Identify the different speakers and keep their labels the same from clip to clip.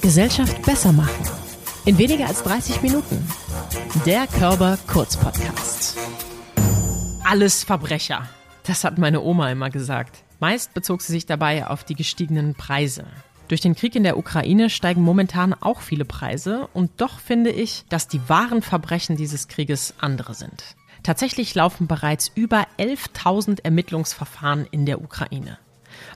Speaker 1: Gesellschaft besser machen. In weniger als 30 Minuten. Der Körper Kurz Podcast. Alles Verbrecher. Das hat meine Oma immer gesagt. Meist bezog sie sich dabei auf die gestiegenen Preise. Durch den Krieg in der Ukraine steigen momentan auch viele Preise und doch finde ich, dass die wahren Verbrechen dieses Krieges andere sind. Tatsächlich laufen bereits über 11.000 Ermittlungsverfahren in der Ukraine.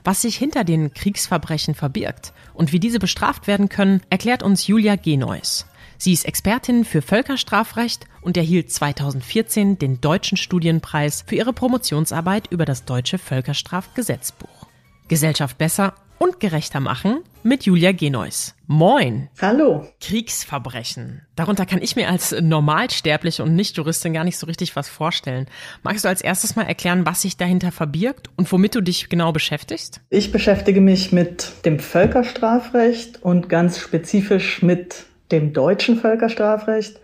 Speaker 1: Was sich hinter den Kriegsverbrechen verbirgt und wie diese bestraft werden können, erklärt uns Julia Genois. Sie ist Expertin für Völkerstrafrecht und erhielt 2014 den Deutschen Studienpreis für ihre Promotionsarbeit über das deutsche Völkerstrafgesetzbuch. Gesellschaft besser und gerechter machen mit Julia Genois. Moin.
Speaker 2: Hallo.
Speaker 1: Kriegsverbrechen. Darunter kann ich mir als Normalsterbliche und Nicht-Juristin gar nicht so richtig was vorstellen. Magst du als erstes mal erklären, was sich dahinter verbirgt und womit du dich genau beschäftigst?
Speaker 2: Ich beschäftige mich mit dem Völkerstrafrecht und ganz spezifisch mit dem deutschen Völkerstrafrecht.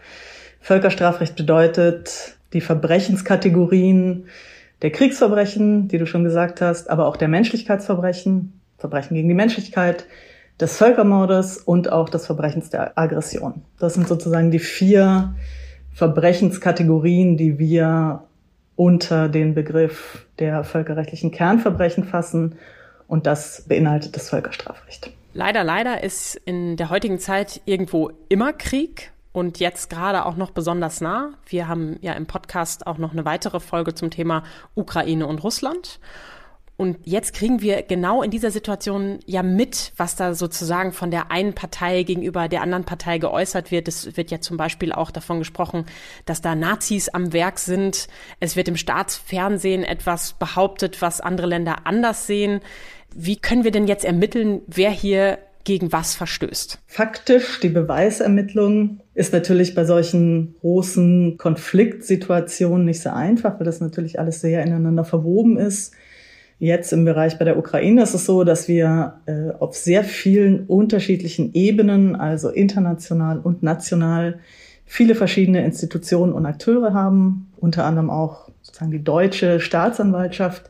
Speaker 2: Völkerstrafrecht bedeutet die Verbrechenskategorien der Kriegsverbrechen, die du schon gesagt hast, aber auch der Menschlichkeitsverbrechen, Verbrechen gegen die Menschlichkeit, des Völkermordes und auch des Verbrechens der Aggression. Das sind sozusagen die vier Verbrechenskategorien, die wir unter den Begriff der völkerrechtlichen Kernverbrechen fassen. Und das beinhaltet das Völkerstrafrecht.
Speaker 1: Leider, leider ist in der heutigen Zeit irgendwo immer Krieg und jetzt gerade auch noch besonders nah. Wir haben ja im Podcast auch noch eine weitere Folge zum Thema Ukraine und Russland. Und jetzt kriegen wir genau in dieser Situation ja mit, was da sozusagen von der einen Partei gegenüber der anderen Partei geäußert wird. Es wird ja zum Beispiel auch davon gesprochen, dass da Nazis am Werk sind. Es wird im Staatsfernsehen etwas behauptet, was andere Länder anders sehen. Wie können wir denn jetzt ermitteln, wer hier gegen was verstößt?
Speaker 2: Faktisch, die Beweisermittlung ist natürlich bei solchen großen Konfliktsituationen nicht so einfach, weil das natürlich alles sehr ineinander verwoben ist. Jetzt im Bereich bei der Ukraine ist es so, dass wir äh, auf sehr vielen unterschiedlichen Ebenen, also international und national, viele verschiedene Institutionen und Akteure haben, unter anderem auch sozusagen die deutsche Staatsanwaltschaft,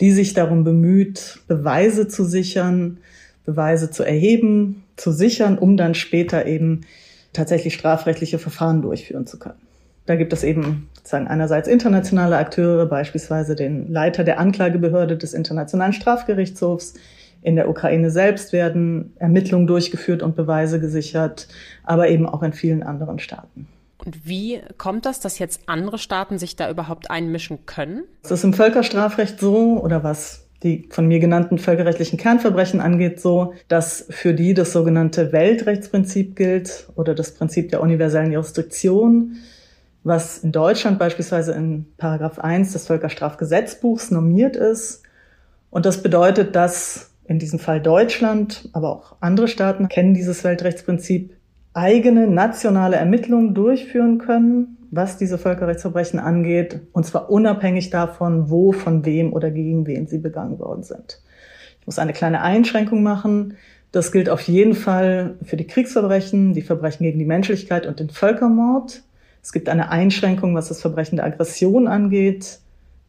Speaker 2: die sich darum bemüht, Beweise zu sichern, Beweise zu erheben, zu sichern, um dann später eben tatsächlich strafrechtliche Verfahren durchführen zu können. Da gibt es eben sozusagen einerseits internationale Akteure, beispielsweise den Leiter der Anklagebehörde des Internationalen Strafgerichtshofs. In der Ukraine selbst werden Ermittlungen durchgeführt und Beweise gesichert, aber eben auch in vielen anderen Staaten.
Speaker 1: Und wie kommt das, dass jetzt andere Staaten sich da überhaupt einmischen können?
Speaker 2: Es ist im Völkerstrafrecht so, oder was die von mir genannten völkerrechtlichen Kernverbrechen angeht, so, dass für die das sogenannte Weltrechtsprinzip gilt oder das Prinzip der universellen Jurisdiktion was in Deutschland beispielsweise in Paragraph 1 des Völkerstrafgesetzbuchs normiert ist. Und das bedeutet, dass in diesem Fall Deutschland, aber auch andere Staaten kennen dieses Weltrechtsprinzip, eigene nationale Ermittlungen durchführen können, was diese Völkerrechtsverbrechen angeht, und zwar unabhängig davon, wo, von wem oder gegen wen sie begangen worden sind. Ich muss eine kleine Einschränkung machen. Das gilt auf jeden Fall für die Kriegsverbrechen, die Verbrechen gegen die Menschlichkeit und den Völkermord. Es gibt eine Einschränkung, was das Verbrechen der Aggression angeht.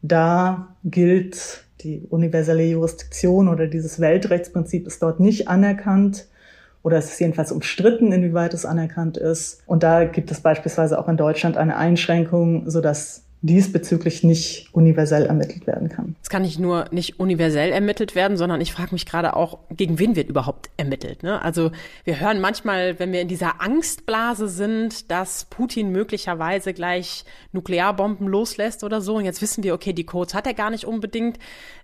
Speaker 2: Da gilt die universelle Jurisdiktion oder dieses Weltrechtsprinzip ist dort nicht anerkannt oder es ist jedenfalls umstritten, inwieweit es anerkannt ist. Und da gibt es beispielsweise auch in Deutschland eine Einschränkung, sodass diesbezüglich nicht universell ermittelt werden kann.
Speaker 1: Es kann nicht nur nicht universell ermittelt werden, sondern ich frage mich gerade auch, gegen wen wird überhaupt ermittelt? Ne? Also wir hören manchmal, wenn wir in dieser Angstblase sind, dass Putin möglicherweise gleich Nuklearbomben loslässt oder so. Und jetzt wissen wir, okay, die Codes hat er gar nicht unbedingt.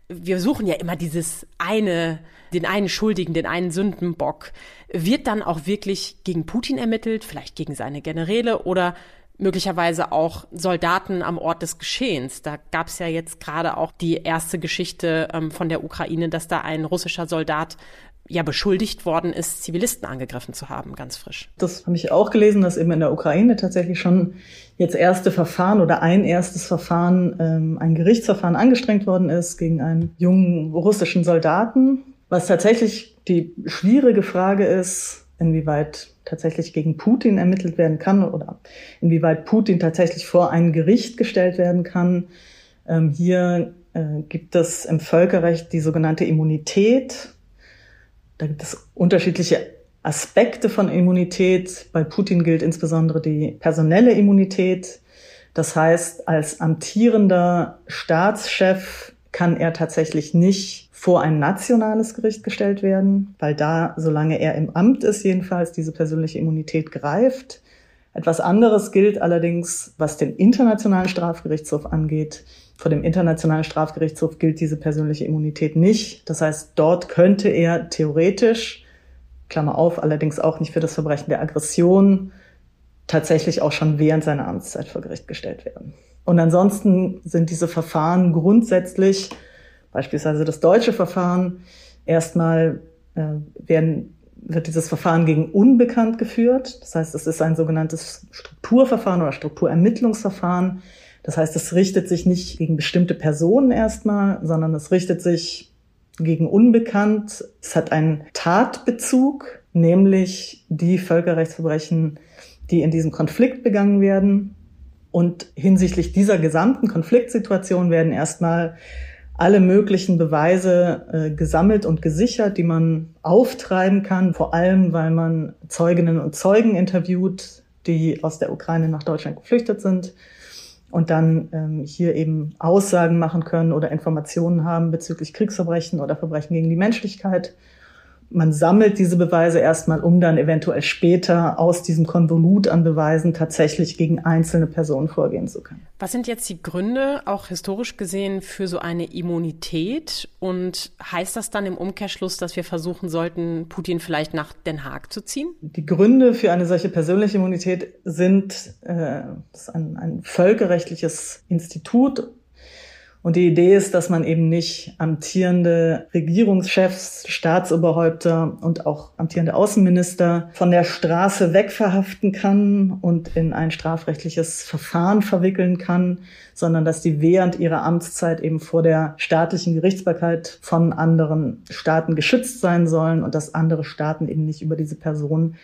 Speaker 1: Wir suchen ja immer dieses eine, den einen Schuldigen, den einen Sündenbock. Wird dann auch wirklich gegen Putin ermittelt, vielleicht gegen seine Generäle oder möglicherweise auch Soldaten am Ort des Geschehens. Da gab es ja jetzt gerade auch die erste Geschichte ähm, von der Ukraine, dass da ein russischer Soldat ja beschuldigt worden ist, Zivilisten angegriffen zu haben, ganz frisch.
Speaker 2: Das habe ich auch gelesen, dass eben in der Ukraine tatsächlich schon jetzt erste Verfahren oder ein erstes Verfahren, ähm, ein Gerichtsverfahren angestrengt worden ist gegen einen jungen russischen Soldaten. Was tatsächlich die schwierige Frage ist, inwieweit tatsächlich gegen Putin ermittelt werden kann oder inwieweit Putin tatsächlich vor ein Gericht gestellt werden kann. Ähm, hier äh, gibt es im Völkerrecht die sogenannte Immunität. Da gibt es unterschiedliche Aspekte von Immunität. Bei Putin gilt insbesondere die personelle Immunität. Das heißt, als amtierender Staatschef kann er tatsächlich nicht vor ein nationales Gericht gestellt werden, weil da, solange er im Amt ist, jedenfalls diese persönliche Immunität greift. Etwas anderes gilt allerdings, was den Internationalen Strafgerichtshof angeht. Vor dem Internationalen Strafgerichtshof gilt diese persönliche Immunität nicht. Das heißt, dort könnte er theoretisch, Klammer auf, allerdings auch nicht für das Verbrechen der Aggression, tatsächlich auch schon während seiner Amtszeit vor Gericht gestellt werden. Und ansonsten sind diese Verfahren grundsätzlich, beispielsweise das deutsche Verfahren, erstmal äh, werden, wird dieses Verfahren gegen Unbekannt geführt. Das heißt, es ist ein sogenanntes Strukturverfahren oder Strukturermittlungsverfahren. Das heißt, es richtet sich nicht gegen bestimmte Personen erstmal, sondern es richtet sich gegen Unbekannt. Es hat einen Tatbezug, nämlich die Völkerrechtsverbrechen, die in diesem Konflikt begangen werden. Und hinsichtlich dieser gesamten Konfliktsituation werden erstmal alle möglichen Beweise äh, gesammelt und gesichert, die man auftreiben kann, vor allem weil man Zeuginnen und Zeugen interviewt, die aus der Ukraine nach Deutschland geflüchtet sind und dann ähm, hier eben Aussagen machen können oder Informationen haben bezüglich Kriegsverbrechen oder Verbrechen gegen die Menschlichkeit man sammelt diese Beweise erstmal, um dann eventuell später aus diesem Konvolut an Beweisen tatsächlich gegen einzelne Personen vorgehen zu können.
Speaker 1: Was sind jetzt die Gründe, auch historisch gesehen, für so eine Immunität? Und heißt das dann im Umkehrschluss, dass wir versuchen sollten, Putin vielleicht nach Den Haag zu ziehen?
Speaker 2: Die Gründe für eine solche persönliche Immunität sind äh, ein, ein völkerrechtliches Institut und die Idee ist, dass man eben nicht amtierende Regierungschefs, Staatsoberhäupter und auch amtierende Außenminister von der Straße wegverhaften kann und in ein strafrechtliches Verfahren verwickeln kann, sondern dass die während ihrer Amtszeit eben vor der staatlichen Gerichtsbarkeit von anderen Staaten geschützt sein sollen und dass andere Staaten eben nicht über diese Person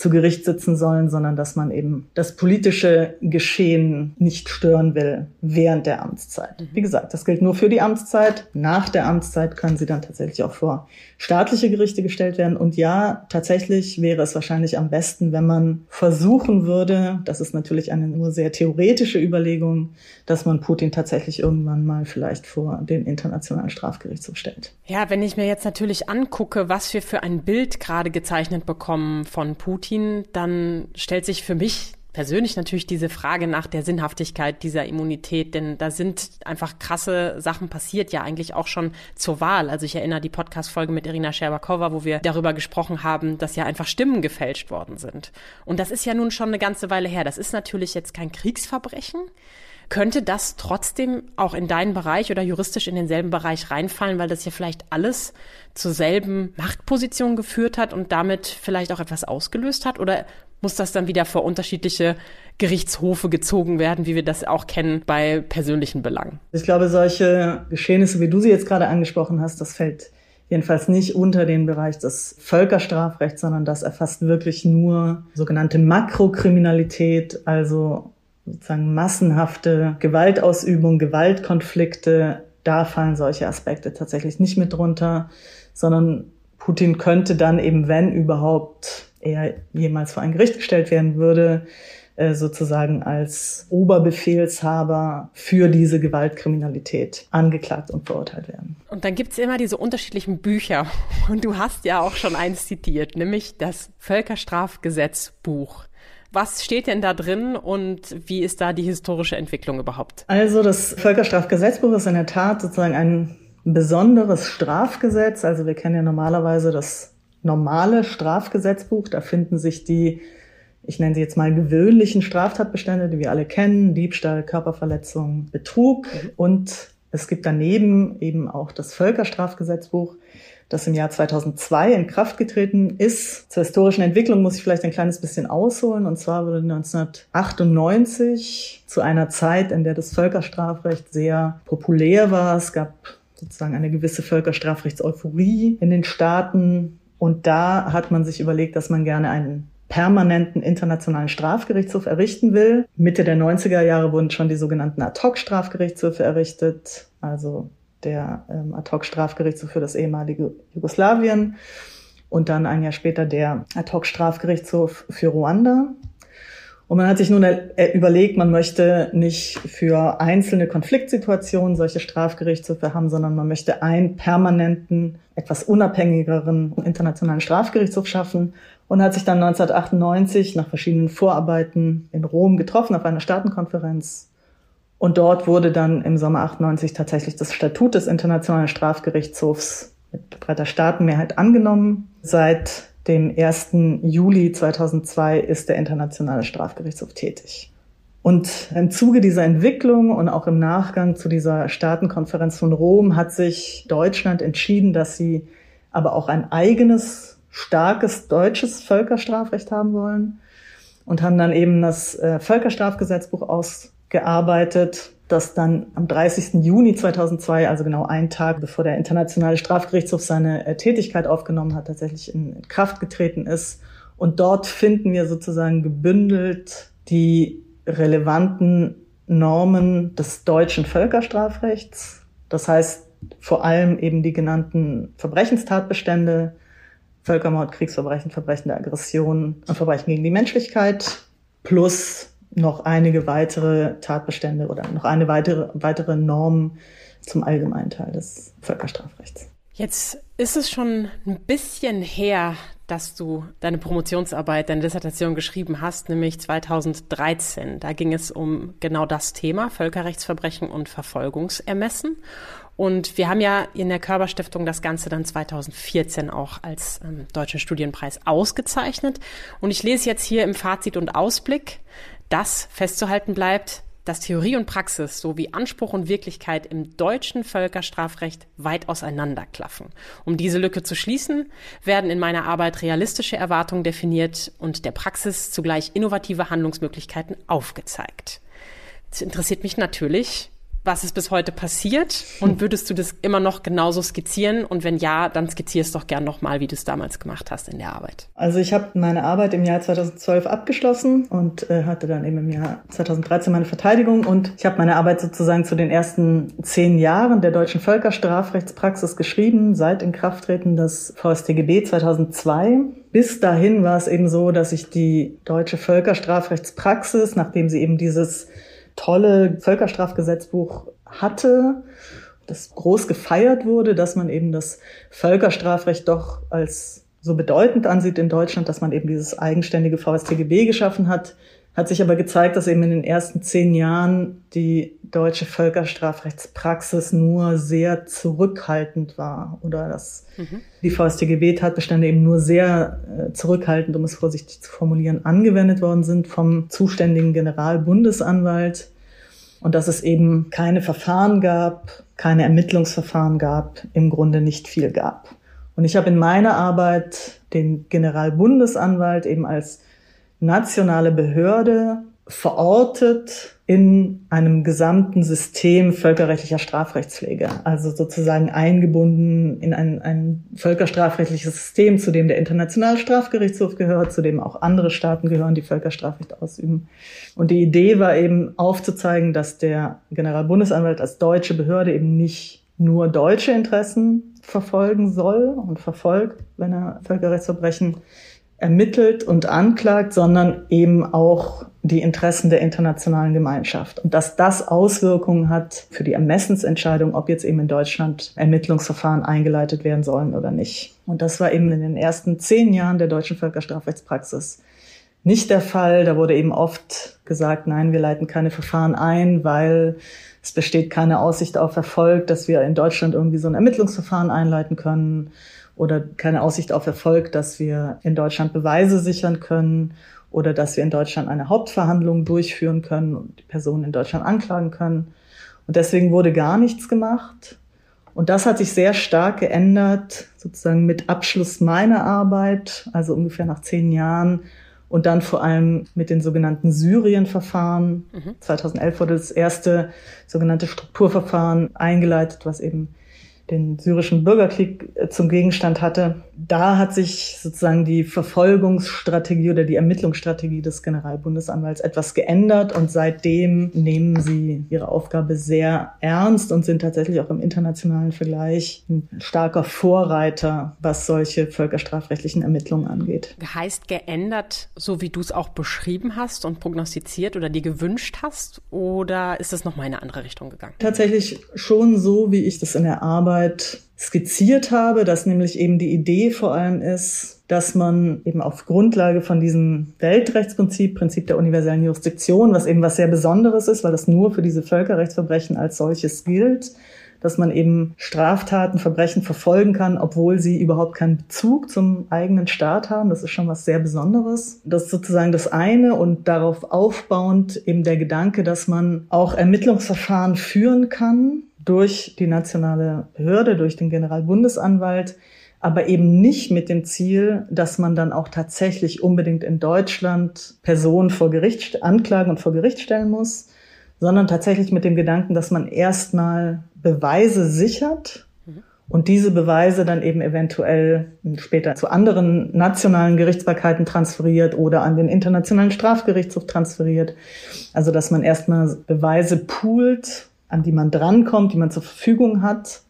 Speaker 2: zu Gericht sitzen sollen, sondern dass man eben das politische Geschehen nicht stören will während der Amtszeit. Mhm. Wie gesagt, das gilt nur für die Amtszeit. Nach der Amtszeit können sie dann tatsächlich auch vor staatliche Gerichte gestellt werden. Und ja, tatsächlich wäre es wahrscheinlich am besten, wenn man versuchen würde, das ist natürlich eine nur sehr theoretische Überlegung, dass man Putin tatsächlich irgendwann mal vielleicht vor den Internationalen Strafgerichtshof stellt.
Speaker 1: Ja, wenn ich mir jetzt natürlich angucke, was wir für ein Bild gerade gezeichnet bekommen von Putin, dann stellt sich für mich persönlich natürlich diese Frage nach der Sinnhaftigkeit dieser Immunität, denn da sind einfach krasse Sachen passiert, ja eigentlich auch schon zur Wahl. Also ich erinnere die Podcast-Folge mit Irina Scherbakowa, wo wir darüber gesprochen haben, dass ja einfach Stimmen gefälscht worden sind. Und das ist ja nun schon eine ganze Weile her. Das ist natürlich jetzt kein Kriegsverbrechen. Könnte das trotzdem auch in deinen Bereich oder juristisch in denselben Bereich reinfallen, weil das ja vielleicht alles zur selben Machtposition geführt hat und damit vielleicht auch etwas ausgelöst hat? Oder muss das dann wieder vor unterschiedliche Gerichtshofe gezogen werden, wie wir das auch kennen bei persönlichen Belangen.
Speaker 2: Ich glaube, solche Geschehnisse, wie du sie jetzt gerade angesprochen hast, das fällt jedenfalls nicht unter den Bereich des Völkerstrafrechts, sondern das erfasst wirklich nur sogenannte Makrokriminalität, also sozusagen massenhafte Gewaltausübung, Gewaltkonflikte. Da fallen solche Aspekte tatsächlich nicht mit drunter, sondern Putin könnte dann eben, wenn überhaupt er jemals vor ein Gericht gestellt werden würde, äh, sozusagen als Oberbefehlshaber für diese Gewaltkriminalität angeklagt und verurteilt werden.
Speaker 1: Und dann gibt's immer diese unterschiedlichen Bücher. Und du hast ja auch schon eins zitiert, nämlich das Völkerstrafgesetzbuch. Was steht denn da drin und wie ist da die historische Entwicklung überhaupt?
Speaker 2: Also das Völkerstrafgesetzbuch ist in der Tat sozusagen ein besonderes Strafgesetz. Also wir kennen ja normalerweise das normale Strafgesetzbuch. Da finden sich die, ich nenne sie jetzt mal gewöhnlichen Straftatbestände, die wir alle kennen, Diebstahl, Körperverletzung, Betrug. Mhm. Und es gibt daneben eben auch das Völkerstrafgesetzbuch, das im Jahr 2002 in Kraft getreten ist. Zur historischen Entwicklung muss ich vielleicht ein kleines bisschen ausholen. Und zwar wurde 1998 zu einer Zeit, in der das Völkerstrafrecht sehr populär war. Es gab sozusagen eine gewisse Völkerstrafrechtseuphorie in den Staaten. Und da hat man sich überlegt, dass man gerne einen permanenten internationalen Strafgerichtshof errichten will. Mitte der 90er Jahre wurden schon die sogenannten Ad-hoc-Strafgerichtshöfe errichtet, also der ähm, Ad-hoc-Strafgerichtshof für das ehemalige Jugoslawien. und dann ein Jahr später der Ad-hoc-Strafgerichtshof für Ruanda. Und man hat sich nun überlegt, man möchte nicht für einzelne Konfliktsituationen solche Strafgerichtshöfe haben, sondern man möchte einen permanenten, etwas unabhängigeren internationalen Strafgerichtshof schaffen und hat sich dann 1998 nach verschiedenen Vorarbeiten in Rom getroffen auf einer Staatenkonferenz. Und dort wurde dann im Sommer 98 tatsächlich das Statut des Internationalen Strafgerichtshofs mit breiter Staatenmehrheit angenommen. Seit dem 1. Juli 2002 ist der Internationale Strafgerichtshof tätig. Und im Zuge dieser Entwicklung und auch im Nachgang zu dieser Staatenkonferenz von Rom hat sich Deutschland entschieden, dass sie aber auch ein eigenes, starkes deutsches Völkerstrafrecht haben wollen und haben dann eben das äh, Völkerstrafgesetzbuch ausgearbeitet, das dann am 30. Juni 2002, also genau einen Tag bevor der Internationale Strafgerichtshof seine äh, Tätigkeit aufgenommen hat, tatsächlich in Kraft getreten ist. Und dort finden wir sozusagen gebündelt die relevanten Normen des deutschen Völkerstrafrechts. Das heißt vor allem eben die genannten Verbrechenstatbestände, Völkermord, Kriegsverbrechen, Verbrechen der Aggression und Verbrechen gegen die Menschlichkeit plus noch einige weitere Tatbestände oder noch eine weitere, weitere Norm zum allgemeinen Teil des Völkerstrafrechts.
Speaker 1: Jetzt ist es schon ein bisschen her, dass du deine Promotionsarbeit, deine Dissertation geschrieben hast, nämlich 2013. Da ging es um genau das Thema Völkerrechtsverbrechen und Verfolgungsermessen. Und wir haben ja in der Körperstiftung das Ganze dann 2014 auch als ähm, Deutschen Studienpreis ausgezeichnet. Und ich lese jetzt hier im Fazit und Ausblick, dass festzuhalten bleibt, dass Theorie und Praxis sowie Anspruch und Wirklichkeit im deutschen Völkerstrafrecht weit auseinanderklaffen. Um diese Lücke zu schließen, werden in meiner Arbeit realistische Erwartungen definiert und der Praxis zugleich innovative Handlungsmöglichkeiten aufgezeigt. Es interessiert mich natürlich, was ist bis heute passiert und würdest du das immer noch genauso skizzieren? Und wenn ja, dann skizzierst doch gern nochmal, wie du es damals gemacht hast in der Arbeit.
Speaker 2: Also ich habe meine Arbeit im Jahr 2012 abgeschlossen und äh, hatte dann eben im Jahr 2013 meine Verteidigung und ich habe meine Arbeit sozusagen zu den ersten zehn Jahren der deutschen Völkerstrafrechtspraxis geschrieben, seit Inkrafttreten des VSTGB 2002. Bis dahin war es eben so, dass ich die deutsche Völkerstrafrechtspraxis, nachdem sie eben dieses tolle Völkerstrafgesetzbuch hatte, das groß gefeiert wurde, dass man eben das Völkerstrafrecht doch als so bedeutend ansieht in Deutschland, dass man eben dieses eigenständige VSTGB geschaffen hat, hat sich aber gezeigt, dass eben in den ersten zehn Jahren die deutsche Völkerstrafrechtspraxis nur sehr zurückhaltend war oder dass mhm. die VSTGB-Tatbestände eben nur sehr äh, zurückhaltend, um es vorsichtig zu formulieren, angewendet worden sind vom zuständigen Generalbundesanwalt und dass es eben keine Verfahren gab, keine Ermittlungsverfahren gab, im Grunde nicht viel gab. Und ich habe in meiner Arbeit den Generalbundesanwalt eben als nationale Behörde verortet in einem gesamten System völkerrechtlicher Strafrechtspflege, also sozusagen eingebunden in ein, ein völkerstrafrechtliches System, zu dem der Internationale Strafgerichtshof gehört, zu dem auch andere Staaten gehören, die Völkerstrafrecht ausüben. Und die Idee war eben aufzuzeigen, dass der Generalbundesanwalt als deutsche Behörde eben nicht nur deutsche Interessen verfolgen soll und verfolgt, wenn er Völkerrechtsverbrechen ermittelt und anklagt, sondern eben auch die Interessen der internationalen Gemeinschaft. Und dass das Auswirkungen hat für die Ermessensentscheidung, ob jetzt eben in Deutschland Ermittlungsverfahren eingeleitet werden sollen oder nicht. Und das war eben in den ersten zehn Jahren der deutschen Völkerstrafrechtspraxis nicht der Fall. Da wurde eben oft gesagt, nein, wir leiten keine Verfahren ein, weil es besteht keine Aussicht auf Erfolg, dass wir in Deutschland irgendwie so ein Ermittlungsverfahren einleiten können oder keine Aussicht auf Erfolg, dass wir in Deutschland Beweise sichern können oder dass wir in Deutschland eine Hauptverhandlung durchführen können und die Person in Deutschland anklagen können. Und deswegen wurde gar nichts gemacht. Und das hat sich sehr stark geändert, sozusagen mit Abschluss meiner Arbeit, also ungefähr nach zehn Jahren. Und dann vor allem mit den sogenannten Syrien-Verfahren. Mhm. 2011 wurde das erste sogenannte Strukturverfahren eingeleitet, was eben den syrischen Bürgerkrieg äh, zum Gegenstand hatte, da hat sich sozusagen die Verfolgungsstrategie oder die Ermittlungsstrategie des Generalbundesanwalts etwas geändert und seitdem nehmen sie ihre Aufgabe sehr ernst und sind tatsächlich auch im internationalen Vergleich ein starker Vorreiter, was solche völkerstrafrechtlichen Ermittlungen angeht.
Speaker 1: Heißt geändert, so wie du es auch beschrieben hast und prognostiziert oder dir gewünscht hast, oder ist es nochmal in eine andere Richtung gegangen?
Speaker 2: Tatsächlich schon so, wie ich das in der Arbeit skizziert habe, dass nämlich eben die Idee vor allem ist, dass man eben auf Grundlage von diesem Weltrechtsprinzip, Prinzip der universellen Jurisdiktion, was eben was sehr Besonderes ist, weil das nur für diese Völkerrechtsverbrechen als solches gilt, dass man eben Straftaten, Verbrechen verfolgen kann, obwohl sie überhaupt keinen Bezug zum eigenen Staat haben. Das ist schon was sehr Besonderes. Das ist sozusagen das eine und darauf aufbauend eben der Gedanke, dass man auch Ermittlungsverfahren führen kann, durch die nationale Behörde, durch den Generalbundesanwalt, aber eben nicht mit dem Ziel, dass man dann auch tatsächlich unbedingt in Deutschland Personen vor Gericht anklagen und vor Gericht stellen muss, sondern tatsächlich mit dem Gedanken, dass man erstmal Beweise sichert und diese Beweise dann eben eventuell später zu anderen nationalen Gerichtsbarkeiten transferiert oder an den Internationalen Strafgerichtshof transferiert. Also dass man erstmal Beweise poolt an die man drankommt, die man zur Verfügung hat,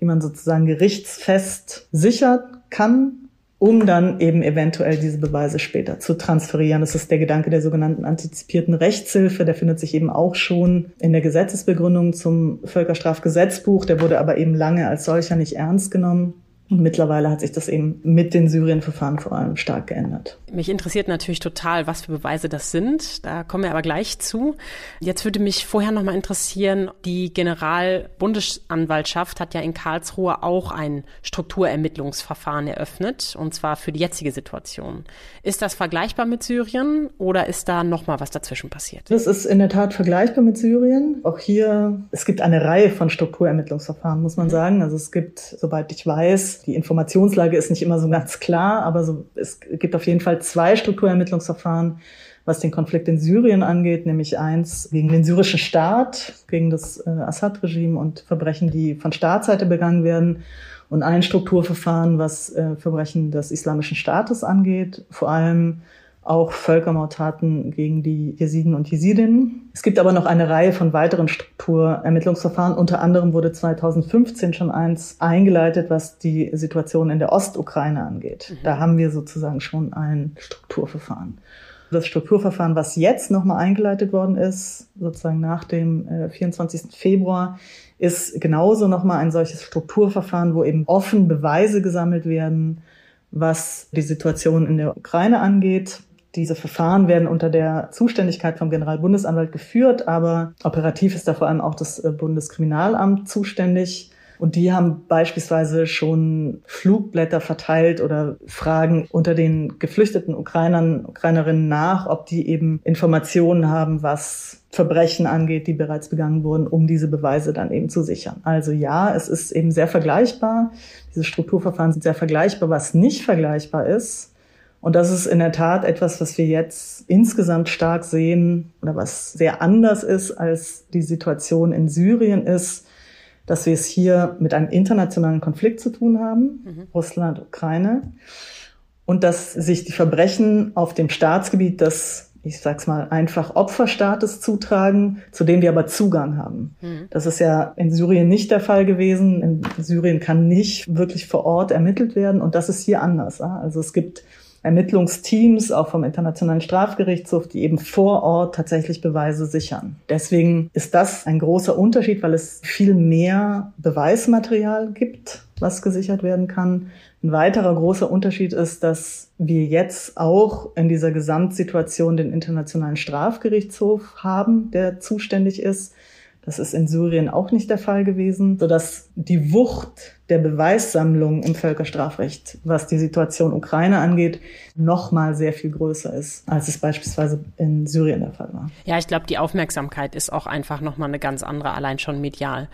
Speaker 2: die man sozusagen gerichtsfest sichern kann, um dann eben eventuell diese Beweise später zu transferieren. Das ist der Gedanke der sogenannten antizipierten Rechtshilfe. Der findet sich eben auch schon in der Gesetzesbegründung zum Völkerstrafgesetzbuch. Der wurde aber eben lange als solcher nicht ernst genommen. Und mittlerweile hat sich das eben mit den Syrien-Verfahren vor allem stark geändert.
Speaker 1: Mich interessiert natürlich total, was für Beweise das sind. Da kommen wir aber gleich zu. Jetzt würde mich vorher noch mal interessieren, die Generalbundesanwaltschaft hat ja in Karlsruhe auch ein Strukturermittlungsverfahren eröffnet, und zwar für die jetzige Situation. Ist das vergleichbar mit Syrien oder ist da noch mal was dazwischen passiert?
Speaker 2: Das ist in der Tat vergleichbar mit Syrien. Auch hier, es gibt eine Reihe von Strukturermittlungsverfahren, muss man mhm. sagen. Also es gibt, soweit ich weiß, die Informationslage ist nicht immer so ganz klar, aber so, es gibt auf jeden Fall zwei Strukturermittlungsverfahren, was den Konflikt in Syrien angeht, nämlich eins gegen den syrischen Staat, gegen das äh, Assad-Regime und Verbrechen, die von Staatsseite begangen werden und ein Strukturverfahren, was äh, Verbrechen des islamischen Staates angeht, vor allem auch Völkermordtaten gegen die Jesiden und Jesidinnen. Es gibt aber noch eine Reihe von weiteren Strukturermittlungsverfahren. Unter anderem wurde 2015 schon eins eingeleitet, was die Situation in der Ostukraine angeht. Mhm. Da haben wir sozusagen schon ein Strukturverfahren. Das Strukturverfahren, was jetzt nochmal eingeleitet worden ist, sozusagen nach dem äh, 24. Februar, ist genauso nochmal ein solches Strukturverfahren, wo eben offen Beweise gesammelt werden, was die Situation in der Ukraine angeht, diese Verfahren werden unter der Zuständigkeit vom Generalbundesanwalt geführt, aber operativ ist da vor allem auch das äh, Bundeskriminalamt zuständig. Und die haben beispielsweise schon Flugblätter verteilt oder fragen unter den geflüchteten Ukrainern, Ukrainerinnen nach, ob die eben Informationen haben, was Verbrechen angeht, die bereits begangen wurden, um diese Beweise dann eben zu sichern. Also ja, es ist eben sehr vergleichbar. Diese Strukturverfahren sind sehr vergleichbar. Was nicht vergleichbar ist, und das ist in der Tat etwas, was wir jetzt insgesamt stark sehen oder was sehr anders ist als die Situation in Syrien ist, dass wir es hier mit einem internationalen Konflikt zu tun haben, mhm. Russland, Ukraine, und dass sich die Verbrechen auf dem Staatsgebiet des ich sag's mal, einfach Opferstaates zutragen, zu dem wir aber Zugang haben. Mhm. Das ist ja in Syrien nicht der Fall gewesen. In Syrien kann nicht wirklich vor Ort ermittelt werden und das ist hier anders. Also es gibt Ermittlungsteams, auch vom Internationalen Strafgerichtshof, die eben vor Ort tatsächlich Beweise sichern. Deswegen ist das ein großer Unterschied, weil es viel mehr Beweismaterial gibt, was gesichert werden kann. Ein weiterer großer Unterschied ist, dass wir jetzt auch in dieser Gesamtsituation den Internationalen Strafgerichtshof haben, der zuständig ist das ist in Syrien auch nicht der Fall gewesen, sodass die Wucht der Beweissammlung im Völkerstrafrecht, was die Situation Ukraine angeht, noch mal sehr viel größer ist, als es beispielsweise in Syrien der Fall war.
Speaker 1: Ja, ich glaube, die Aufmerksamkeit ist auch einfach noch mal eine ganz andere, allein schon medial.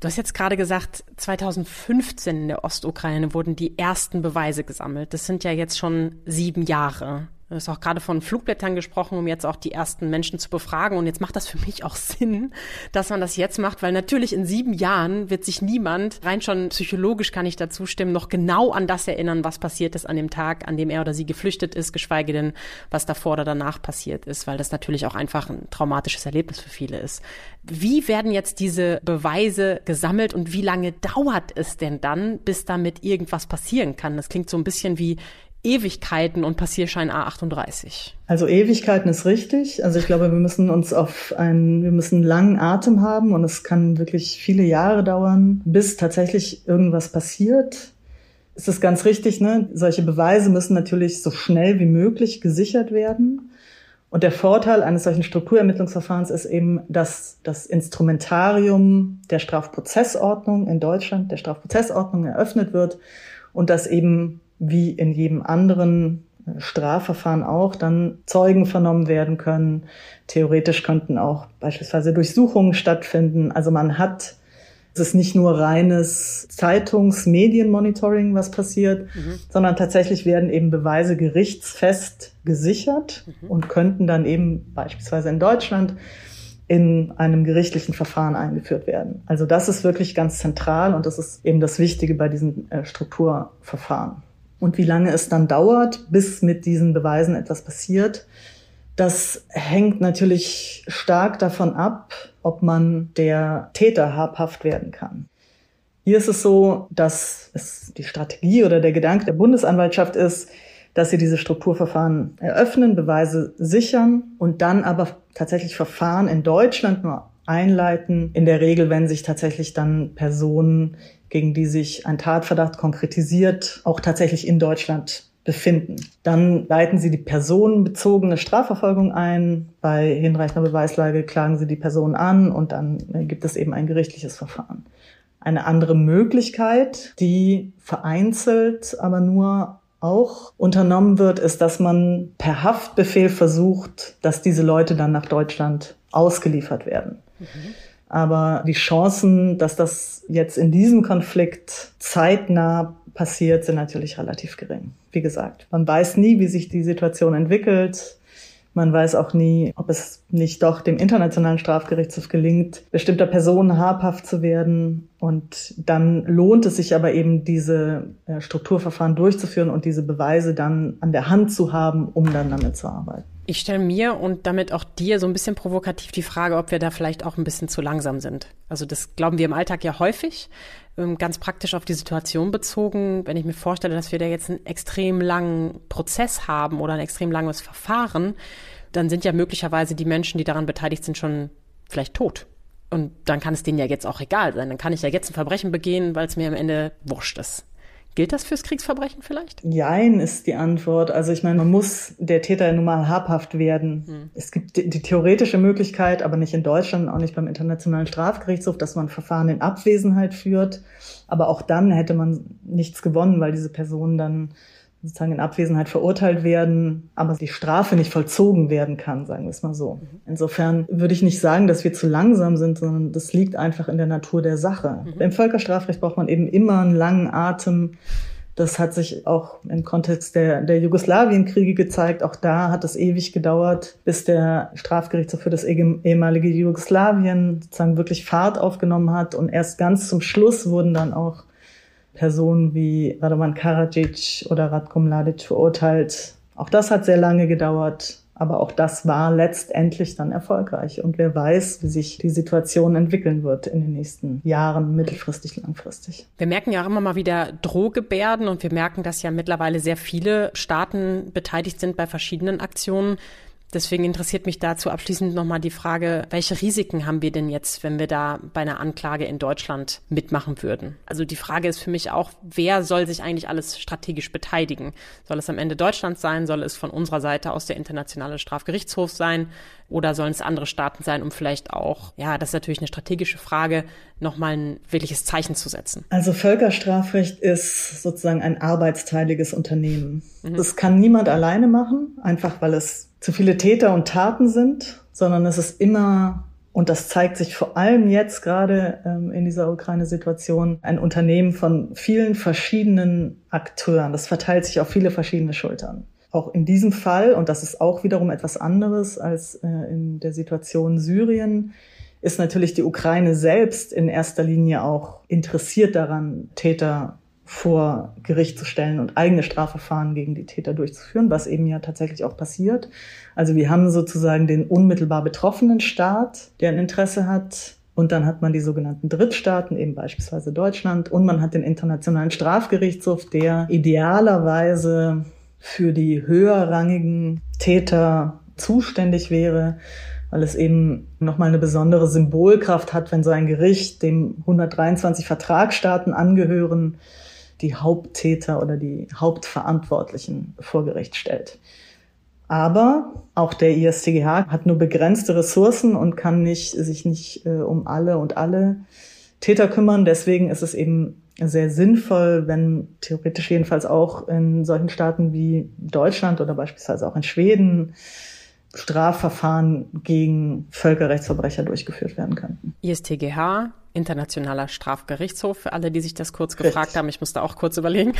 Speaker 1: Du hast jetzt gerade gesagt, 2015 in der Ostukraine wurden die ersten Beweise gesammelt. Das sind ja jetzt schon sieben Jahre. Du hast auch gerade von Flugblättern gesprochen, um jetzt auch die ersten Menschen zu befragen. Und jetzt macht das für mich auch Sinn, dass man das jetzt macht, weil natürlich in sieben Jahren wird sich niemand, rein schon psychologisch kann ich dazu stimmen, noch genau an das erinnern, was passiert ist an dem Tag, an dem er oder sie geflüchtet ist, geschweige denn, was davor oder danach passiert ist, weil das natürlich auch einfach ein traumatisches Erlebnis für viele ist. Wie werden jetzt diese Beweise gesammelt und wie lange dauert es denn dann, bis damit irgendwas passieren kann? Das klingt so ein bisschen wie Ewigkeiten und Passierschein A38?
Speaker 2: Also Ewigkeiten ist richtig. Also ich glaube, wir müssen uns auf einen, wir müssen langen Atem haben und es kann wirklich viele Jahre dauern, bis tatsächlich irgendwas passiert. Es ist ganz richtig, ne? Solche Beweise müssen natürlich so schnell wie möglich gesichert werden. Und der Vorteil eines solchen Strukturermittlungsverfahrens ist eben, dass das Instrumentarium der Strafprozessordnung in Deutschland, der Strafprozessordnung eröffnet wird und dass eben wie in jedem anderen äh, Strafverfahren auch dann Zeugen vernommen werden können. Theoretisch könnten auch beispielsweise Durchsuchungen stattfinden. Also man hat, es ist nicht nur reines Zeitungs-Medienmonitoring, was passiert, mhm. sondern tatsächlich werden eben Beweise gerichtsfest gesichert mhm. und könnten dann eben beispielsweise in Deutschland in einem gerichtlichen Verfahren eingeführt werden. Also das ist wirklich ganz zentral und das ist eben das Wichtige bei diesen äh, Strukturverfahren. Und wie lange es dann dauert, bis mit diesen Beweisen etwas passiert, das hängt natürlich stark davon ab, ob man der Täter habhaft werden kann. Hier ist es so, dass es die Strategie oder der Gedanke der Bundesanwaltschaft ist, dass sie diese Strukturverfahren eröffnen, Beweise sichern und dann aber tatsächlich Verfahren in Deutschland nur einleiten. In der Regel, wenn sich tatsächlich dann Personen gegen die sich ein Tatverdacht konkretisiert, auch tatsächlich in Deutschland befinden. Dann leiten Sie die personenbezogene Strafverfolgung ein. Bei hinreichender Beweislage klagen Sie die Person an und dann gibt es eben ein gerichtliches Verfahren. Eine andere Möglichkeit, die vereinzelt aber nur auch unternommen wird, ist, dass man per Haftbefehl versucht, dass diese Leute dann nach Deutschland ausgeliefert werden. Mhm. Aber die Chancen, dass das jetzt in diesem Konflikt zeitnah passiert, sind natürlich relativ gering. Wie gesagt, man weiß nie, wie sich die Situation entwickelt. Man weiß auch nie, ob es nicht doch dem Internationalen Strafgerichtshof gelingt, bestimmter Personen habhaft zu werden. Und dann lohnt es sich aber eben, diese äh, Strukturverfahren durchzuführen und diese Beweise dann an der Hand zu haben, um dann damit zu arbeiten.
Speaker 1: Ich stelle mir und damit auch dir so ein bisschen provokativ die Frage, ob wir da vielleicht auch ein bisschen zu langsam sind. Also das glauben wir im Alltag ja häufig, ähm, ganz praktisch auf die Situation bezogen. Wenn ich mir vorstelle, dass wir da jetzt einen extrem langen Prozess haben oder ein extrem langes Verfahren, dann sind ja möglicherweise die Menschen, die daran beteiligt sind, schon vielleicht tot. Und dann kann es denen ja jetzt auch egal sein. Dann kann ich ja jetzt ein Verbrechen begehen, weil es mir am Ende wurscht ist. Gilt das fürs Kriegsverbrechen vielleicht?
Speaker 2: Jein ist die Antwort. Also ich meine, man muss der Täter nun mal habhaft werden. Hm. Es gibt die, die, theoretische Möglichkeit, aber nicht in Deutschland, auch nicht beim Internationalen Strafgerichtshof, dass man Verfahren in Abwesenheit führt. Aber auch dann hätte man nichts gewonnen, weil diese Person dann sozusagen in Abwesenheit verurteilt werden, aber die Strafe nicht vollzogen werden kann, sagen wir es mal so. Mhm. Insofern würde ich nicht sagen, dass wir zu langsam sind, sondern das liegt einfach in der Natur der Sache. Mhm. Im Völkerstrafrecht braucht man eben immer einen langen Atem. Das hat sich auch im Kontext der, der Jugoslawienkriege gezeigt. Auch da hat es ewig gedauert, bis der Strafgerichtshof für das ehemalige Jugoslawien sozusagen wirklich Fahrt aufgenommen hat. Und erst ganz zum Schluss wurden dann auch Personen wie Radovan Karadzic oder Radko Mladic verurteilt. Auch das hat sehr lange gedauert, aber auch das war letztendlich dann erfolgreich. Und wer weiß, wie sich die Situation entwickeln wird in den nächsten Jahren, mittelfristig, langfristig.
Speaker 1: Wir merken ja auch immer mal wieder Drohgebärden und wir merken, dass ja mittlerweile sehr viele Staaten beteiligt sind bei verschiedenen Aktionen. Deswegen interessiert mich dazu abschließend nochmal die Frage, welche Risiken haben wir denn jetzt, wenn wir da bei einer Anklage in Deutschland mitmachen würden? Also die Frage ist für mich auch, wer soll sich eigentlich alles strategisch beteiligen? Soll es am Ende Deutschland sein? Soll es von unserer Seite aus der Internationale Strafgerichtshof sein? Oder sollen es andere Staaten sein, um vielleicht auch, ja, das ist natürlich eine strategische Frage, nochmal ein wirkliches Zeichen zu setzen?
Speaker 2: Also Völkerstrafrecht ist sozusagen ein arbeitsteiliges Unternehmen. Mhm. Das kann niemand alleine machen, einfach weil es zu viele Täter und Taten sind, sondern es ist immer, und das zeigt sich vor allem jetzt gerade ähm, in dieser Ukraine-Situation, ein Unternehmen von vielen verschiedenen Akteuren. Das verteilt sich auf viele verschiedene Schultern. auch in diesem Fall, und das ist auch wiederum etwas anderes als äh, in der Situation Syrien, ist natürlich die Ukraine selbst in erster Linie auch interessiert daran, Täter vor Gericht zu stellen und eigene Strafverfahren gegen die Täter durchzuführen, was eben ja tatsächlich auch passiert. Also wir haben sozusagen den unmittelbar betroffenen Staat, der ein Interesse hat. Und dann hat man die sogenannten Drittstaaten, eben beispielsweise Deutschland. Und man hat den Internationalen Strafgerichtshof, der idealerweise für die höherrangigen Täter zuständig wäre, weil es eben nochmal eine besondere Symbolkraft hat, wenn so ein Gericht, dem 123 Vertragsstaaten angehören, die Haupttäter oder die Hauptverantwortlichen vor Gericht stellt. Aber auch der ISTGH hat nur begrenzte Ressourcen und kann nicht, sich nicht äh, um alle und alle Täter kümmern. Deswegen ist es eben sehr sinnvoll, wenn theoretisch jedenfalls auch in solchen Staaten wie Deutschland oder beispielsweise auch in Schweden Strafverfahren gegen Völkerrechtsverbrecher durchgeführt werden könnten.
Speaker 1: ISTGH Internationaler Strafgerichtshof, für alle, die sich das kurz gefragt Richtig. haben. Ich musste auch kurz überlegen.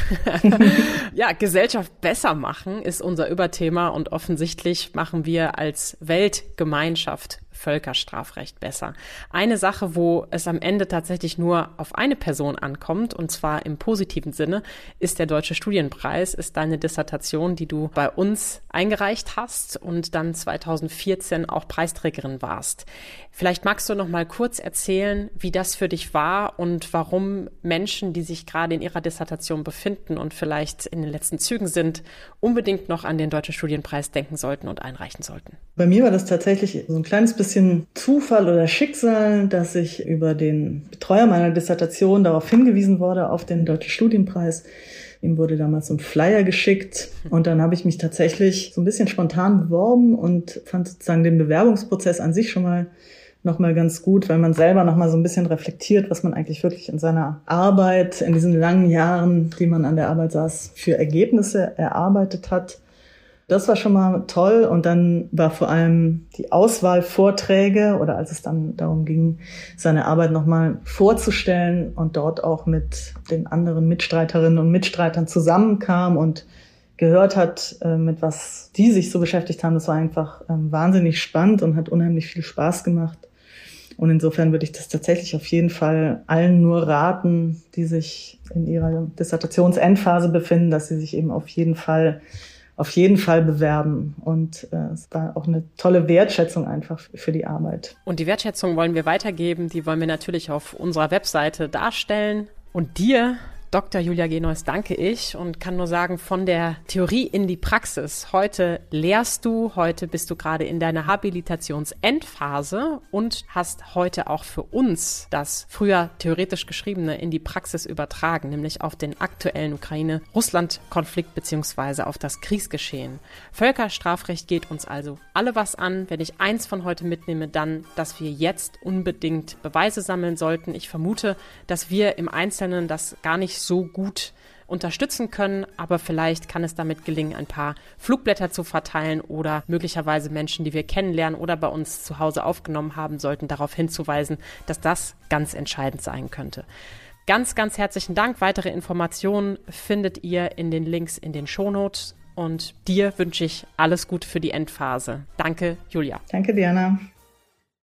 Speaker 1: ja, Gesellschaft besser machen ist unser Überthema und offensichtlich machen wir als Weltgemeinschaft Völkerstrafrecht besser. Eine Sache, wo es am Ende tatsächlich nur auf eine Person ankommt, und zwar im positiven Sinne, ist der Deutsche Studienpreis, ist deine Dissertation, die du bei uns eingereicht hast und dann 2014 auch Preisträgerin warst. Vielleicht magst du noch mal kurz erzählen, wie das für dich war und warum Menschen, die sich gerade in ihrer Dissertation befinden und vielleicht in den letzten Zügen sind, unbedingt noch an den Deutschen Studienpreis denken sollten und einreichen sollten.
Speaker 2: Bei mir war das tatsächlich so ein kleines bisschen bisschen Zufall oder Schicksal, dass ich über den Betreuer meiner Dissertation darauf hingewiesen wurde, auf den Deutschen Studienpreis. Ihm wurde damals so ein Flyer geschickt und dann habe ich mich tatsächlich so ein bisschen spontan beworben und fand sozusagen den Bewerbungsprozess an sich schon mal nochmal ganz gut, weil man selber nochmal so ein bisschen reflektiert, was man eigentlich wirklich in seiner Arbeit, in diesen langen Jahren, die man an der Arbeit saß, für Ergebnisse erarbeitet hat. Das war schon mal toll. Und dann war vor allem die Auswahlvorträge oder als es dann darum ging, seine Arbeit nochmal vorzustellen und dort auch mit den anderen Mitstreiterinnen und Mitstreitern zusammenkam und gehört hat, äh, mit was die sich so beschäftigt haben. Das war einfach ähm, wahnsinnig spannend und hat unheimlich viel Spaß gemacht. Und insofern würde ich das tatsächlich auf jeden Fall allen nur raten, die sich in ihrer Dissertationsendphase befinden, dass sie sich eben auf jeden Fall auf jeden Fall bewerben. Und äh, es war auch eine tolle Wertschätzung einfach für die Arbeit.
Speaker 1: Und die Wertschätzung wollen wir weitergeben. Die wollen wir natürlich auf unserer Webseite darstellen. Und dir Dr. Julia Genois danke ich und kann nur sagen, von der Theorie in die Praxis. Heute lehrst du, heute bist du gerade in deiner Habilitationsendphase und hast heute auch für uns das früher theoretisch geschriebene in die Praxis übertragen, nämlich auf den aktuellen Ukraine-Russland-Konflikt beziehungsweise auf das Kriegsgeschehen. Völkerstrafrecht geht uns also alle was an. Wenn ich eins von heute mitnehme, dann, dass wir jetzt unbedingt Beweise sammeln sollten. Ich vermute, dass wir im Einzelnen das gar nicht so gut unterstützen können, aber vielleicht kann es damit gelingen, ein paar Flugblätter zu verteilen oder möglicherweise Menschen, die wir kennenlernen oder bei uns zu Hause aufgenommen haben, sollten darauf hinzuweisen, dass das ganz entscheidend sein könnte. Ganz, ganz herzlichen Dank. Weitere Informationen findet ihr in den Links in den Shownotes und dir wünsche ich alles Gute für die Endphase. Danke, Julia.
Speaker 2: Danke, Diana.